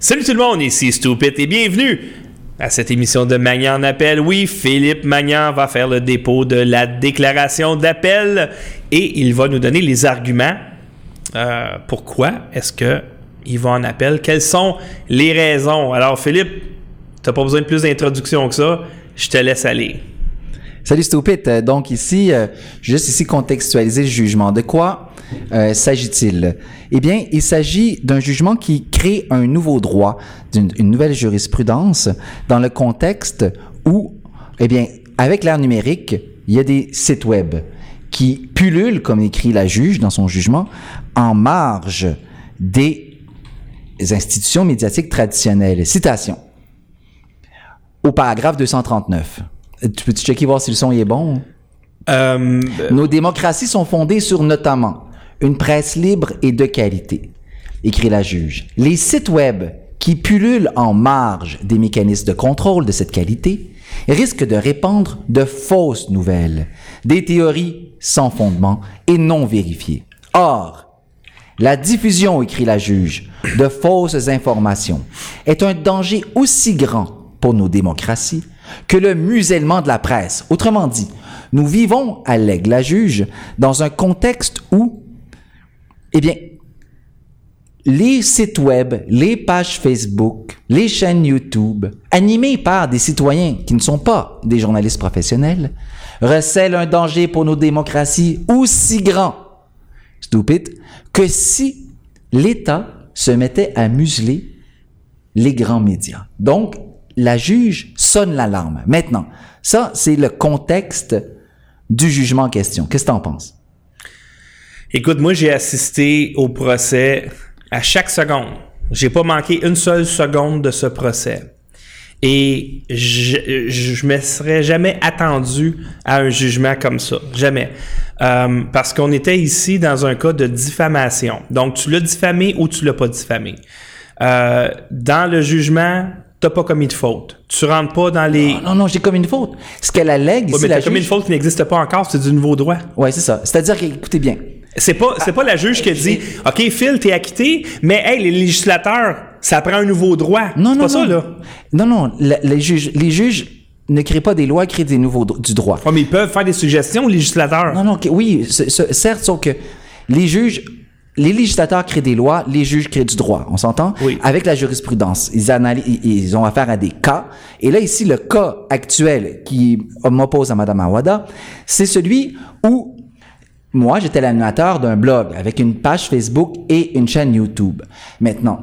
Salut tout le monde, ici Stupid et bienvenue à cette émission de Magnan en appel. Oui, Philippe Magnan va faire le dépôt de la déclaration d'appel et il va nous donner les arguments. Euh, pourquoi est-ce que il va en appel? Quelles sont les raisons? Alors Philippe, t'as pas besoin de plus d'introduction que ça. Je te laisse aller. Salut Stupid. Euh, donc ici, euh, juste ici contextualiser le jugement. De quoi euh, s'agit-il? Eh bien, il s'agit d'un jugement qui crée un nouveau droit, d'une une nouvelle jurisprudence dans le contexte où, eh bien, avec l'ère numérique, il y a des sites web qui pullulent, comme écrit la juge dans son jugement, en marge des institutions médiatiques traditionnelles. Citation. Au paragraphe 239. Tu peux-tu checker voir si le son est bon? Euh, Nos démocraties sont fondées sur notamment une presse libre et de qualité, écrit la juge. Les sites web qui pullulent en marge des mécanismes de contrôle de cette qualité risquent de répandre de fausses nouvelles, des théories sans fondement et non vérifiées. Or, la diffusion, écrit la juge, de fausses informations est un danger aussi grand pour nos démocraties que le musellement de la presse. Autrement dit, nous vivons, allègue la juge, dans un contexte où, eh bien, les sites web, les pages Facebook, les chaînes YouTube, animées par des citoyens qui ne sont pas des journalistes professionnels, recèlent un danger pour nos démocraties aussi grand, stupide, que si l'État se mettait à museler les grands médias. Donc, la juge sonne l'alarme. Maintenant, ça, c'est le contexte du jugement en question. Qu'est-ce que tu en penses? Écoute, moi, j'ai assisté au procès à chaque seconde. J'ai pas manqué une seule seconde de ce procès. Et je, je me serais jamais attendu à un jugement comme ça. Jamais. Euh, parce qu'on était ici dans un cas de diffamation. Donc, tu l'as diffamé ou tu l'as pas diffamé. Euh, dans le jugement, t'as pas commis de faute. Tu rentres pas dans les. Non, non, non j'ai commis une faute. Ce qu'elle allègue Ouais, mais la t'as commis une faute qui n'existe pas encore, c'est du nouveau droit. Ouais, c'est ça. C'est-à-dire que, écoutez bien, C'est pas, c'est pas la juge qui dit, OK, Phil, t'es acquitté, mais hey, les législateurs, ça prend un nouveau droit. Non, c'est non, pas ça, non. là. Non, non, le- les juges, les juges ne créent pas des lois, créent des nouveaux dro- du droit. Ouais, mais ils peuvent faire des suggestions aux législateurs. Non, non, oui, ce- ce- certes, sauf que les juges, les législateurs créent des lois, les juges créent du droit. On s'entend? Oui. Avec la jurisprudence, ils, analysent, ils ont affaire à des cas. Et là, ici, le cas actuel qui m'oppose à Mme Awada, c'est celui où moi, j'étais l'animateur d'un blog avec une page Facebook et une chaîne YouTube. Maintenant,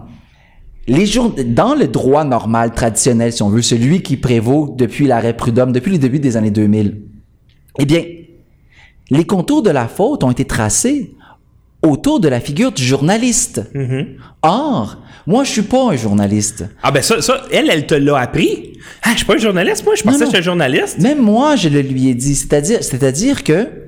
les jour- dans le droit normal, traditionnel, si on veut, celui qui prévaut depuis l'arrêt Prud'homme, depuis le début des années 2000, eh bien, les contours de la faute ont été tracés autour de la figure du journaliste. Or, moi, je suis pas un journaliste. Ah ben ça, ça, elle, elle te l'a appris. Ah, je suis pas un journaliste, moi, je pensais non. que j'étais un journaliste. Même moi, je le lui ai dit. C'est-à-dire, c'est-à-dire que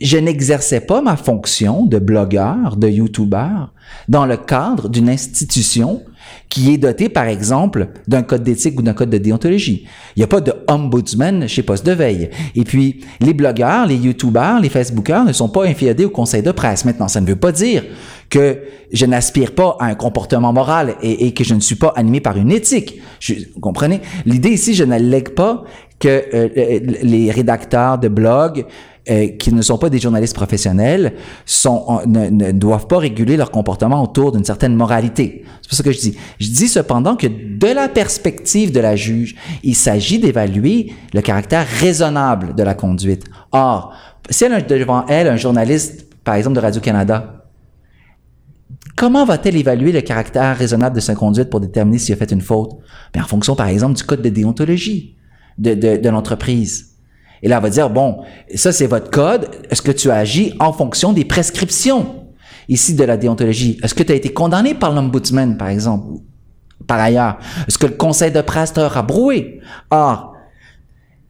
je n'exerçais pas ma fonction de blogueur, de youtubeur, dans le cadre d'une institution qui est dotée, par exemple, d'un code d'éthique ou d'un code de déontologie. Il n'y a pas de ombudsman chez Poste de Veille. Et puis, les blogueurs, les youtubeurs, les facebookers ne sont pas inféodés au conseil de presse. Maintenant, ça ne veut pas dire que je n'aspire pas à un comportement moral et, que je ne suis pas animé par une éthique. Vous comprenez? L'idée ici, je n'allègue pas que euh, euh, les rédacteurs de blogs euh, qui ne sont pas des journalistes professionnels sont, ne, doivent pas réguler leur comportement autour d'une certaine moralité. C'est pour ça que je dis. Je dis cependant que de la perspective de la juge, il s'agit d'évaluer le caractère raisonnable de la conduite. Or, si elle a devant elle un journaliste, par exemple de Radio-Canada, comment va-t-elle évaluer le caractère raisonnable de sa conduite pour déterminer s'il a fait une faute? Bien, en fonction, par exemple, du code de déontologie de l'entreprise. Et là, elle va dire, bon, ça c'est votre code. Est-ce que tu as agi en fonction des prescriptions? Ici de la déontologie? Est-ce que tu as été condamné par l'ombudsman, par exemple? Par ailleurs, est-ce que le conseil de presse t'a rabroué? Or,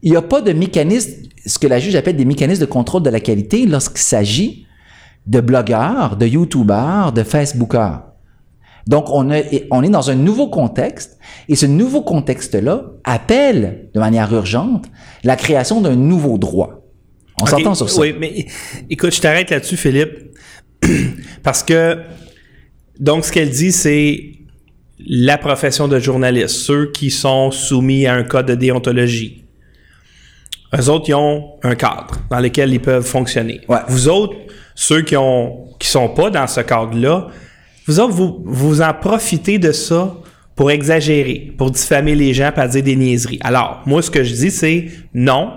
il n'y a pas de mécanisme, ce que la juge appelle des mécanismes de contrôle de la qualité lorsqu'il s'agit de blogueurs, de youtubeurs, de facebookers. Donc, on, a- on est dans un nouveau contexte et ce nouveau contexte-là appelle de manière urgente la création d'un nouveau droit. On s'entend sur ça. Oui, mais écoute, je t'arrête là-dessus, Philippe. Parce que, donc, ce qu'elle dit, c'est la profession de journaliste, ceux qui sont soumis à un code de déontologie. Eux autres, ils ont un cadre dans lequel ils peuvent fonctionner. Ouais. Vous autres, ceux qui ont qui sont pas dans ce cadre-là, vous autres, vous, vous en profitez de ça pour exagérer, pour diffamer les gens, pour dire des niaiseries. Alors, moi, ce que je dis, c'est non,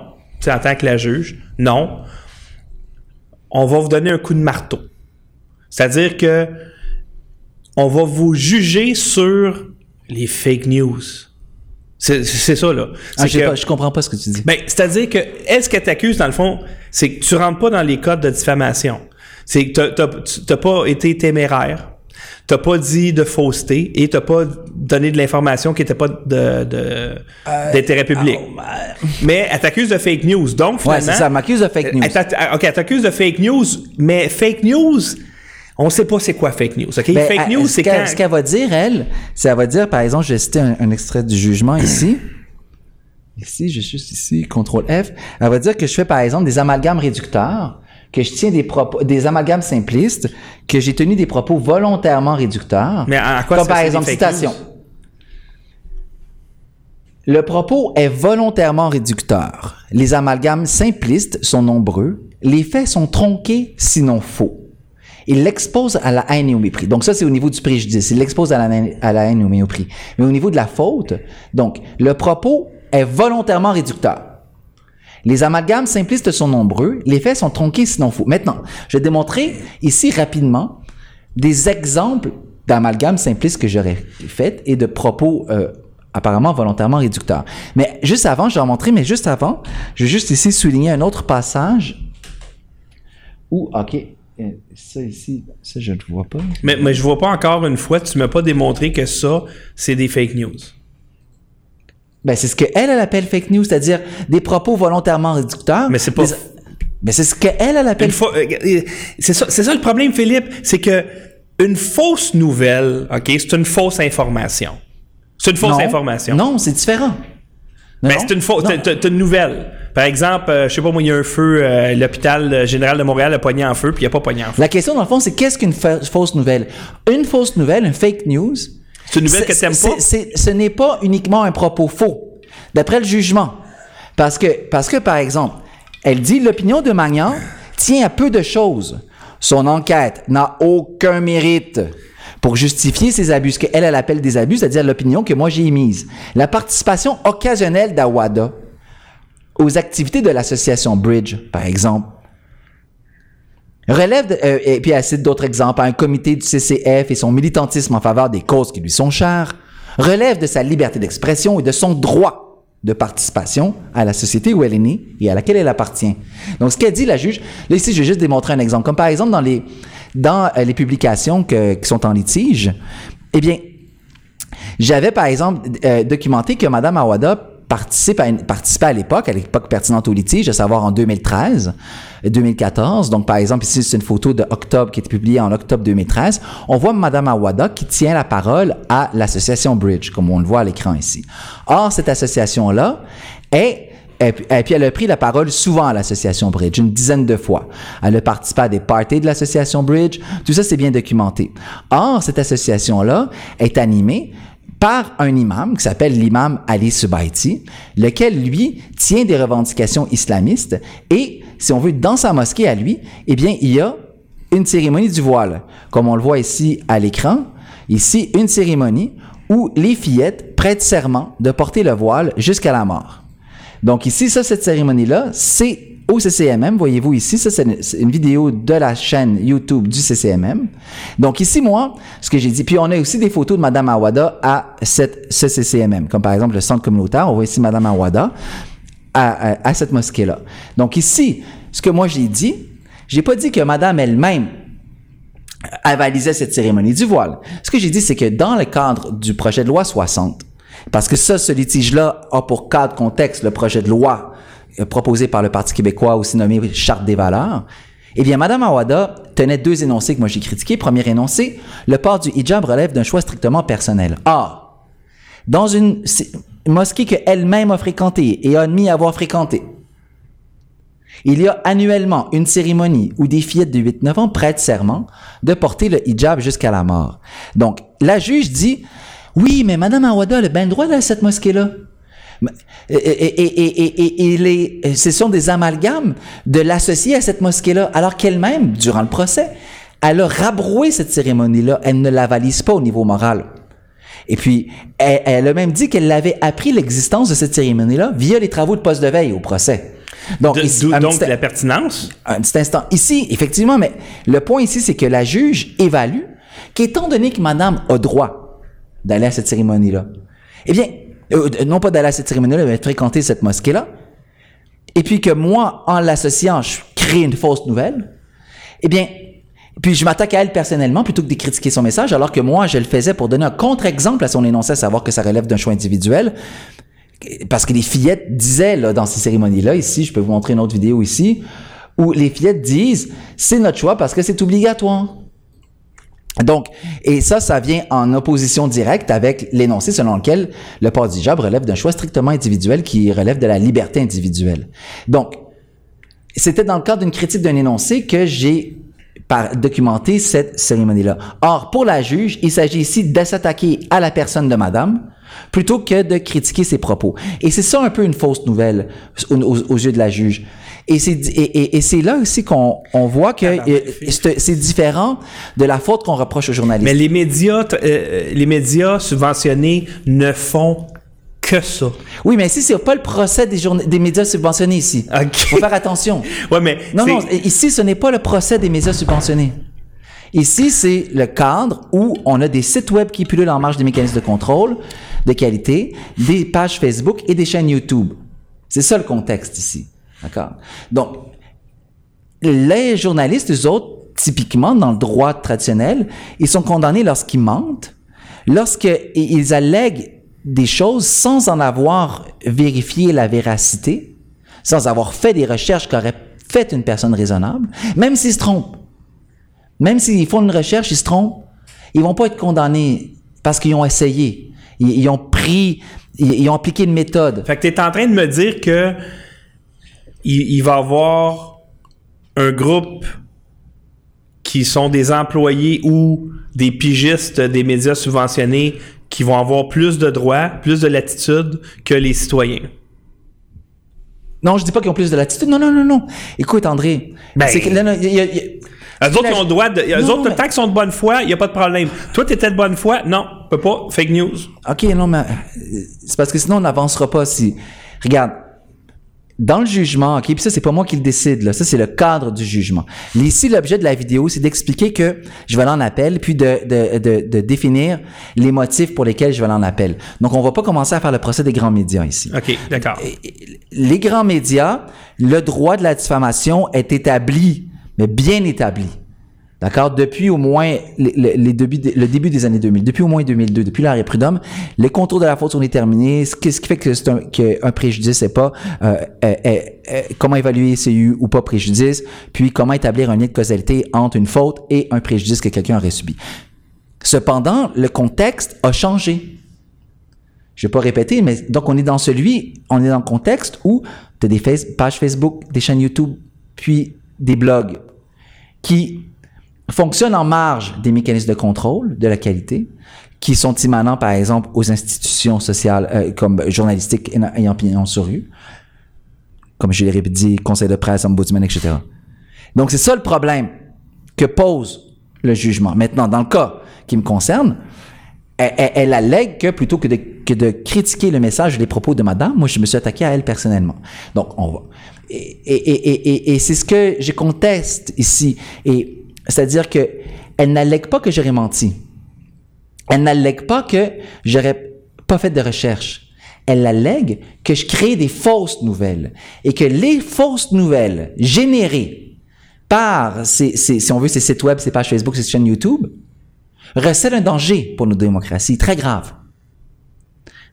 en tant que la juge, non. On va vous donner un coup de marteau. C'est-à-dire que on va vous juger sur les fake news. C'est ça, là. Ah, que- pas- je comprends pas ce que tu dis. ben, c'est-à-dire que, est-ce qu'elle t'accuse, dans le fond, c'est que tu rentres pas dans les codes de diffamation. C'est que t'as pas été téméraire, t'as pas dit de fausseté et t'as pas donné de l'information qui était pas de, de- d'intérêt public. Mais elle t'accuse de fake news. Donc, Ouais, finalement... c'est ça, m'accuse de fake news. Elle OK, elle t'accuse de fake news, mais fake news, on sait pas c'est quoi fake news, OK? Ben, fake news, ce c'est qu'elle-. Ce qu'elle va dire, elle, c'est elle va dire, par exemple, je vais citer un, un extrait du jugement ici. Ici, je suis juste ici, CTRL F. Elle va dire que je fais, par exemple, des amalgames réducteurs, que je tiens des propos, des amalgames simplistes, que j'ai tenu des propos volontairement réducteurs. Mais à quoi Comme par exemple, citation. Le propos est volontairement réducteur. Les amalgames simplistes sont nombreux. Les faits sont tronqués, sinon faux. Il l'expose à la haine et au mépris. Donc ça, c'est au niveau du préjudice. Il l'expose à la, haine- à la haine et au mépris. Mais au niveau de la faute, donc, le propos est volontairement réducteur. Les amalgames simplistes sont nombreux. Les faits sont tronqués, sinon faux. Maintenant, je vais démontrer ici rapidement des exemples d'amalgames simplistes que j'aurais fait et de propos euh, apparemment volontairement réducteurs. Mais juste avant, je vais en montrer, mais juste avant, je vais juste ici souligner un autre passage où, OK, euh, ça ici, ça je ne vois pas. Mais, mais je vois pas encore une fois, tu m'as pas démontré que ça, c'est des fake news. Ben, c'est ce qu'elle, elle appelle fake news, c'est-à-dire des propos volontairement réducteurs. Mais c'est pas- Des- Ben, c'est ce qu'elle, elle appelle euh, euh, c'est ça, c'est ça le problème, Philippe, c'est que une fausse nouvelle, ok, c'est une fausse information. C'est une fausse non, information. Non, c'est différent. Ben, Non, c'est une fausse, t'as une nouvelle. Par exemple, euh, je sais pas moi, il y a un feu, euh, l'hôpital général de Montréal a pogné en feu, puis il a pas pogné en feu. La question, dans le fond, c'est qu'est-ce qu'une fa- fausse nouvelle? Une fausse nouvelle, une fake news. C'est une nouvelle que t'aimes pas? ce n'est pas uniquement un propos faux, d'après le jugement. Parce que, parce que, par exemple, elle dit l'opinion de Magnan tient à peu de choses. Son enquête n'a aucun mérite pour justifier ses abus, ce qu'elle, elle appelle des abus, c'est-à-dire l'opinion que moi j'ai émise. La participation occasionnelle d'Awada aux activités de l'association Bridge, par exemple, relève, de- euh, et puis elle cite d'autres exemples, un comité du CCF et son militantisme en faveur des causes qui lui sont chères, relève de sa liberté d'expression et de son droit de participation à la société où elle est née et à laquelle elle appartient. Donc, ce qu'a dit la juge, là ici, je vais juste démontrer un exemple. Comme par exemple dans les, dans euh, les publications que- qui sont en litige, eh bien, j'avais, par exemple, euh, documenté que Mme Awada participe à participait à l'époque, à l'époque pertinente au litige, à savoir en 2013, euh, 2014. Donc, par exemple, ici, c'est une photo de octobre qui a été publiée en octobre 2013. On voit Mme Awada qui tient la parole à l'association Bridge, comme on le voit à l'écran ici. Or, cette association-là est et puis elle a pris la parole souvent à l'association Bridge, une dizaine de fois. Elle a participé à des parties de l'association Bridge. Tout ça, c'est bien documenté. Or, cette association-là est animée par un imam qui s'appelle l'imam Ali Subaiti, lequel, lui, tient des revendications islamistes et, si on veut, dans sa mosquée à lui, eh bien, il y a une cérémonie du voile. Comme on le voit ici à l'écran, ici, une cérémonie où les fillettes prêtent serment de porter le voile jusqu'à la mort. Donc ici, ça, cette cérémonie-là, c'est au CCMM. Voyez-vous ici, ça, c'est une, vidéo de la chaîne YouTube du CCMM. Donc ici, moi, ce que j'ai dit, puis on a aussi des photos de Madame Awada à ce CCMM, comme par exemple le centre communautaire. On voit ici Madame Awada à, à- à cette mosquée-là. Donc ici, ce que moi j'ai dit, j'ai pas dit que Madame elle-même avalisait cette cérémonie du voile. Ce que j'ai dit, c'est que dans le cadre du projet de loi 60, parce que ça, ce litige-là a pour cadre contexte le projet de loi euh, proposé par le Parti québécois, aussi nommé Charte des valeurs, eh bien, Madame Awada tenait deux énoncés que moi j'ai critiqués. Premier énoncé, le port du hijab relève d'un choix strictement personnel. Or, dans une mosquée qu'elle-même a fréquentée et a admis avoir fréquentée, il y a annuellement une cérémonie où des fillettes de 8-9 ans prêtent serment de porter le hijab jusqu'à la mort. Donc, la juge dit, Oui, mais Madame Awada a bien le droit d'aller à cette mosquée-là. Et, et, et, et, et les, ce sont des amalgames de l'associer à cette mosquée-là, alors qu'elle-même, durant le procès, elle a rabroué cette cérémonie-là. Elle ne la valise pas au niveau moral. Et puis, elle, elle a même dit qu'elle avait appris l'existence de cette cérémonie-là via les travaux de poste de veille au procès. Donc, de, ici, donc petit, la pertinence? Un petit instant. Ici, effectivement, mais le point ici, c'est que la juge évalue qu'étant donné que madame a droit d'aller à cette cérémonie-là, eh bien, euh, non pas d'aller à cette cérémonie-là, mais de fréquenter cette mosquée-là, et puis que moi, en l'associant, je crée une fausse nouvelle, eh bien, puis je m'attaque à elle personnellement plutôt que de critiquer son message, alors que moi, je le faisais pour donner un contre-exemple à son énoncé, à savoir que ça relève d'un choix individuel. Parce que les fillettes disaient dans ces cérémonies-là, ici, je peux vous montrer une autre vidéo ici, où les fillettes disent, c'est notre choix parce que c'est obligatoire. Donc, et ça, ça vient en opposition directe avec l'énoncé selon lequel le port du hijab relève d'un choix strictement individuel qui relève de la liberté individuelle. Donc, c'était dans le cadre d'une critique d'un énoncé que j'ai documenté cette cérémonie-là. Or, pour la juge, il s'agit ici de s'attaquer à la personne de madame plutôt que de critiquer ses propos. Et c'est ça un peu une fausse nouvelle aux, aux yeux de la juge. Et c'est et, et, c'est là aussi qu'on on voit que euh, c'est différent de la faute qu'on reproche aux journalistes. Mais les médias, euh, les médias subventionnés ne font que ça. Oui, mais ici, c'est pas le procès des, des médias subventionnés ici. Il Faut faire attention. ouais, mais non, non, ici, ce n'est pas le procès des médias subventionnés. Ici, c'est le cadre où on a des sites web qui pullulent en marge des mécanismes de contrôle de qualité, des pages Facebook et des chaînes YouTube. C'est ça le contexte ici. D'accord? Donc, les journalistes, eux autres, typiquement dans le droit traditionnel, ils sont condamnés lorsqu'ils mentent, lorsqu'ils allèguent des choses sans en avoir vérifié la véracité, sans avoir fait des recherches qu'aurait fait une personne raisonnable, même s'ils se trompent. Même s'ils font une recherche, ils se trompent, ils vont pas être condamnés parce qu'ils ont essayé. Ils, ont pris, ils, ont appliqué une méthode. Fait que tu es en train de me dire que il, va y avoir un groupe qui sont des employés ou des pigistes des médias subventionnés qui vont avoir plus de droits, plus de latitude que les citoyens. Non, je dis pas qu'ils ont plus de latitude. Non, non, non, non. Écoute, André. Ben, c'est que, eux autres, ils ont le droit de. Eux autres, tant qu'ils sont de bonne foi, il n'y a pas de problème. Toi, tu étais de bonne foi? Non, peut pas. Fake news. OK, non, mais euh, c'est parce que sinon, on n'avancera pas si. Regarde, dans le jugement, ok, puis ça c'est pas moi qui le décide là, ça c'est le cadre du jugement. Ici l'objet de la vidéo c'est d'expliquer que je vais aller en appel, puis de, de, de, de, définir les motifs pour lesquels je vais aller en appel. Donc on va pas commencer à faire le procès des grands médias ici. Ok, d'accord. Les grands médias, le droit de la diffamation est établi, mais bien établi. D'accord? Depuis au moins les, débuts, le début des années 2000, depuis au moins 2002, depuis l'arrêt Prud'homme, les contours de la faute sont déterminés. Ce qui, fait que un, qu'un préjudice n'est pas euh, comment évaluer s'il y a eu ou pas préjudice, puis comment établir un lien de causalité entre une faute et un préjudice que quelqu'un aurait subi. Cependant, le contexte a changé. Je vais pas répéter, mais donc on est dans celui, on est dans le contexte où tu as des pages Facebook, des chaînes YouTube, puis des blogs qui fonctionne en marge des mécanismes de contrôle de la qualité qui sont immanents, par exemple, aux institutions sociales euh, comme journalistiques ayant opinion sur rue, comme je l'ai dit, conseil de presse, ombudsman, etc. Donc, c'est ça le problème que pose le jugement. Maintenant, dans le cas qui me concerne, elle, allègue que plutôt que de, que de, critiquer le message et les propos de madame, moi, je me suis attaqué à elle personnellement. Donc, on va. Et, c'est ce que je conteste ici. C'est-à-dire que elle n'allègue pas que j'aurais menti. Elle n'allègue pas que j'aurais pas fait de recherche. Elle allègue que je crée des fausses nouvelles et que les fausses nouvelles générées par ces, si on veut, ces sites web, ces pages Facebook, ces chaînes YouTube, recèlent un danger pour nos démocraties, très grave.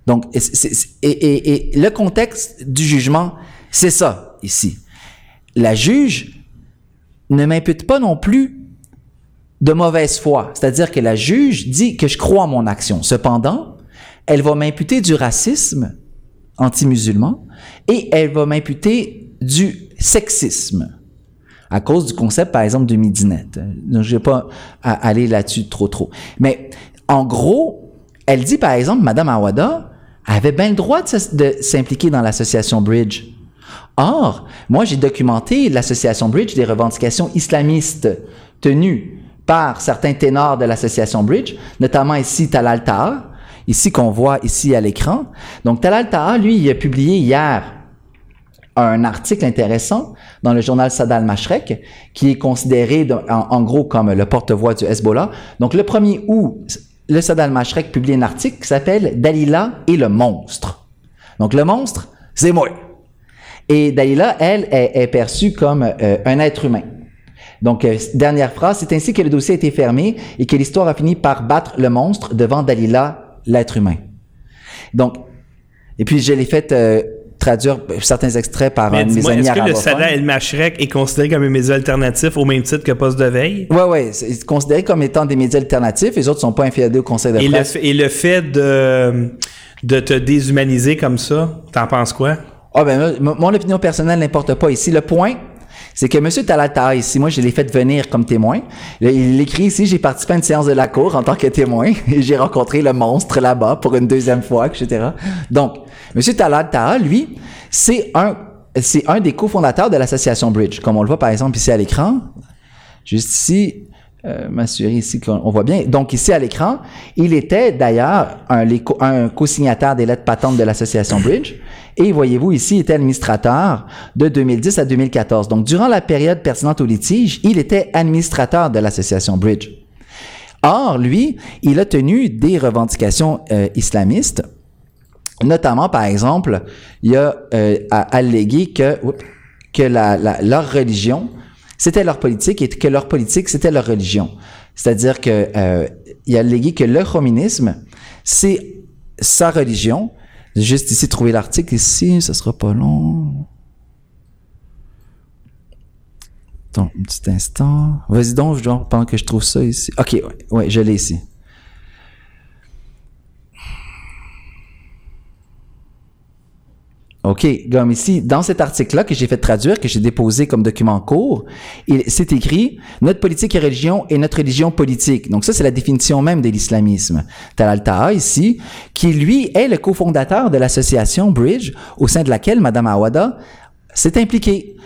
Donc, et, et le contexte du jugement, c'est ça ici. La juge ne m'impute pas non plus de mauvaise foi. C'est-à-dire que la juge dit que je crois en mon action. Cependant, elle va m'imputer du racisme anti-musulman et elle va m'imputer du sexisme à cause du concept, par exemple, de midinette. Donc, je vais pas aller là-dessus trop, trop. Mais en gros, Elle dit, par exemple, Madame Awada avait bien le droit de s'impliquer dans l'association Bridge. Or, moi, j'ai documenté l'association Bridge des revendications islamistes tenues par certains ténors de l'association Bridge, notamment ici Talal Taha, ici qu'on voit ici à l'écran. Donc, Talal Taha, lui, il a publié hier un article intéressant dans le journal Sadal Mashrek, qui est considéré en, gros comme le porte-voix du Hezbollah. Donc, le 1er août, le Sadal Mashrek publie un article qui s'appelle Dalila et le monstre. Donc, le monstre, c'est moi. Et Dalila, elle, est, est perçue comme euh, un être humain. Donc, euh, dernière phrase, c'est ainsi que le dossier a été fermé et que l'histoire a fini par battre le monstre devant Dalila, l'être humain. Donc, et puis je l'ai fait euh, traduire certains extraits par Mais un de mes amis est-ce que le. Sada El Mashrek est considéré comme un média alternatif au même titre que Poste de veille? Ouais, ouais, c'est considéré comme étant des médias alternatifs. Les autres sont pas inféodés au Conseil de Et le, presse. fait- et le fait de, de te déshumaniser comme ça, t'en penses quoi? Ah ben, mon opinion personnelle n'importe pas ici. Le point, c'est que M. Talata ici, moi, je l'ai fait venir comme témoin. Il écrit ici, j'ai participé à une séance de la cour en tant que témoin et j'ai rencontré le monstre là-bas pour une deuxième fois, etc. Donc, M. Talata, lui, c'est un, c'est un des cofondateurs de l'association Bridge, comme on le voit par exemple ici à l'écran. Juste ici, euh, m'assurer ici qu'on on voit bien. Donc ici à l'écran, il était d'ailleurs un, co-signataire des lettres patentes de l'association Bridge. Et voyez-vous ici, il était administrateur de 2010 à 2014. Donc durant la période pertinente au litige, il était administrateur de l'association Bridge. Or, lui, il a tenu des revendications euh, islamistes, notamment, par exemple, il a euh, allégué que, leur religion, c'était leur politique et que leur politique, c'était leur religion. C'est-à-dire que euh, il a allégué que le communisme, c'est sa religion. Juste ici, trouver l'article ici, ça sera pas long. Attends, un petit instant. Vas-y donc, genre, pendant que je trouve ça ici. Ok, ouais je l'ai ici. OK, comme ici, dans cet article-là que j'ai fait traduire, que j'ai déposé comme document court, c'est écrit « Notre politique et religion est notre religion politique ». Donc ça, c'est la définition même de l'islamisme. Talal Taha, ici, qui lui est le cofondateur de l'association Bridge, au sein de laquelle Madame Awada s'est impliquée.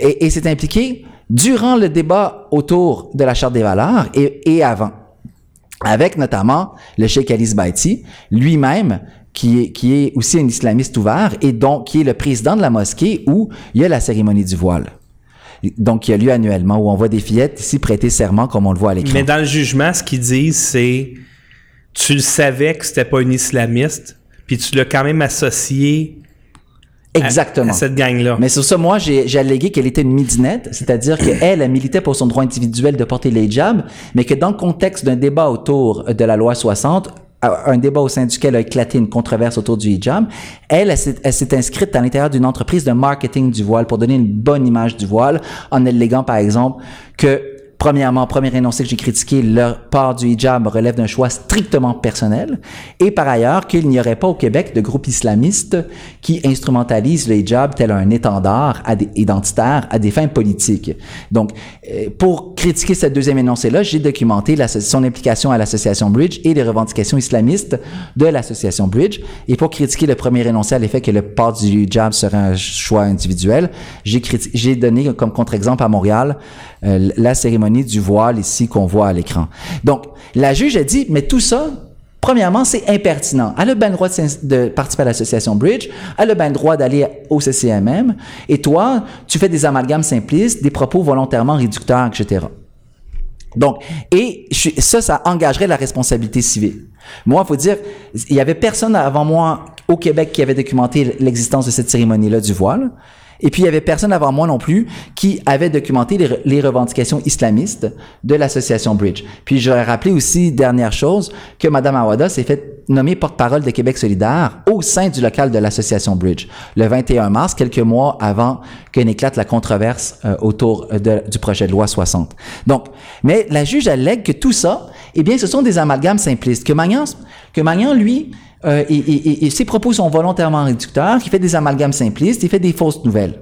Et, et s'est impliquée durant le débat autour de la Charte des valeurs et, et avant avec notamment le Cheikh Ali Zbaiti, lui-même, qui est, qui est aussi un islamiste ouvert et donc qui est le président de la mosquée où il y a la cérémonie du voile. Donc, qui a lieu annuellement, où on voit des fillettes ici prêter serment, comme on le voit à l'écran. Mais dans le jugement, ce qu'ils disent, c'est tu le savais que c'était pas un islamiste, puis tu l'as quand même associé à- Exactement. à, cette gang-là. Mais sur ça, moi, j'ai j'ai allégué qu'elle était une midinette, c'est-à-dire qu'elle, elle militait pour son droit individuel de porter les hijabs, mais que dans le contexte d'un débat autour de la loi 60, un débat au sein duquel a éclaté une controverse autour du hijab, elle, elle s'est- inscrite à l'intérieur d'une entreprise de marketing du voile pour donner une bonne image du voile, en alléguant, par exemple, que Premièrement, premier énoncé que j'ai critiqué, le port du hijab relève d'un choix strictement personnel. Et par ailleurs, qu'il n'y aurait pas au Québec de groupes islamistes qui instrumentalisent le hijab tel un étendard à des, identitaire à des fins politiques. Donc, euh, pour critiquer cette deuxième énoncé-là, j'ai documenté son implication à l'association Bridge et les revendications islamistes de l'association Bridge. Et pour critiquer le premier énoncé à l'effet que le port du hijab serait un choix individuel, j'ai donné comme contre-exemple à Montréal euh, la cérémonie du voile ici qu'on voit à l'écran. Donc, la juge a dit, mais tout ça, premièrement, c'est impertinent. Elle a bien le droit de, de participer à l'association Bridge, elle a bien le droit d'aller au CCMM, et toi, tu fais des amalgames simplistes, des propos volontairement réducteurs, etc. Donc, et ça, ça engagerait la responsabilité civile. Moi, faut dire, il y avait personne avant moi au Québec qui avait documenté l'existence de cette cérémonie-là du voile. Et puis, il y avait personne avant moi non plus qui avait documenté les, re- les revendications islamistes de l'association Bridge. Puis, j'aurais rappelé aussi, dernière chose, que Mme Awada s'est fait nommer porte-parole de Québec solidaire au sein du local de l'association Bridge le 21 mars, quelques mois avant que n'éclate la controverse euh, autour euh, du projet de loi 60. Donc, mais la juge allègue que tout ça, eh bien, ce sont des amalgames simplistes. Que Magnan, que Magnan lui, euh, et, ses propos sont volontairement réducteurs, qu'il fait des amalgames simplistes, il fait des fausses nouvelles.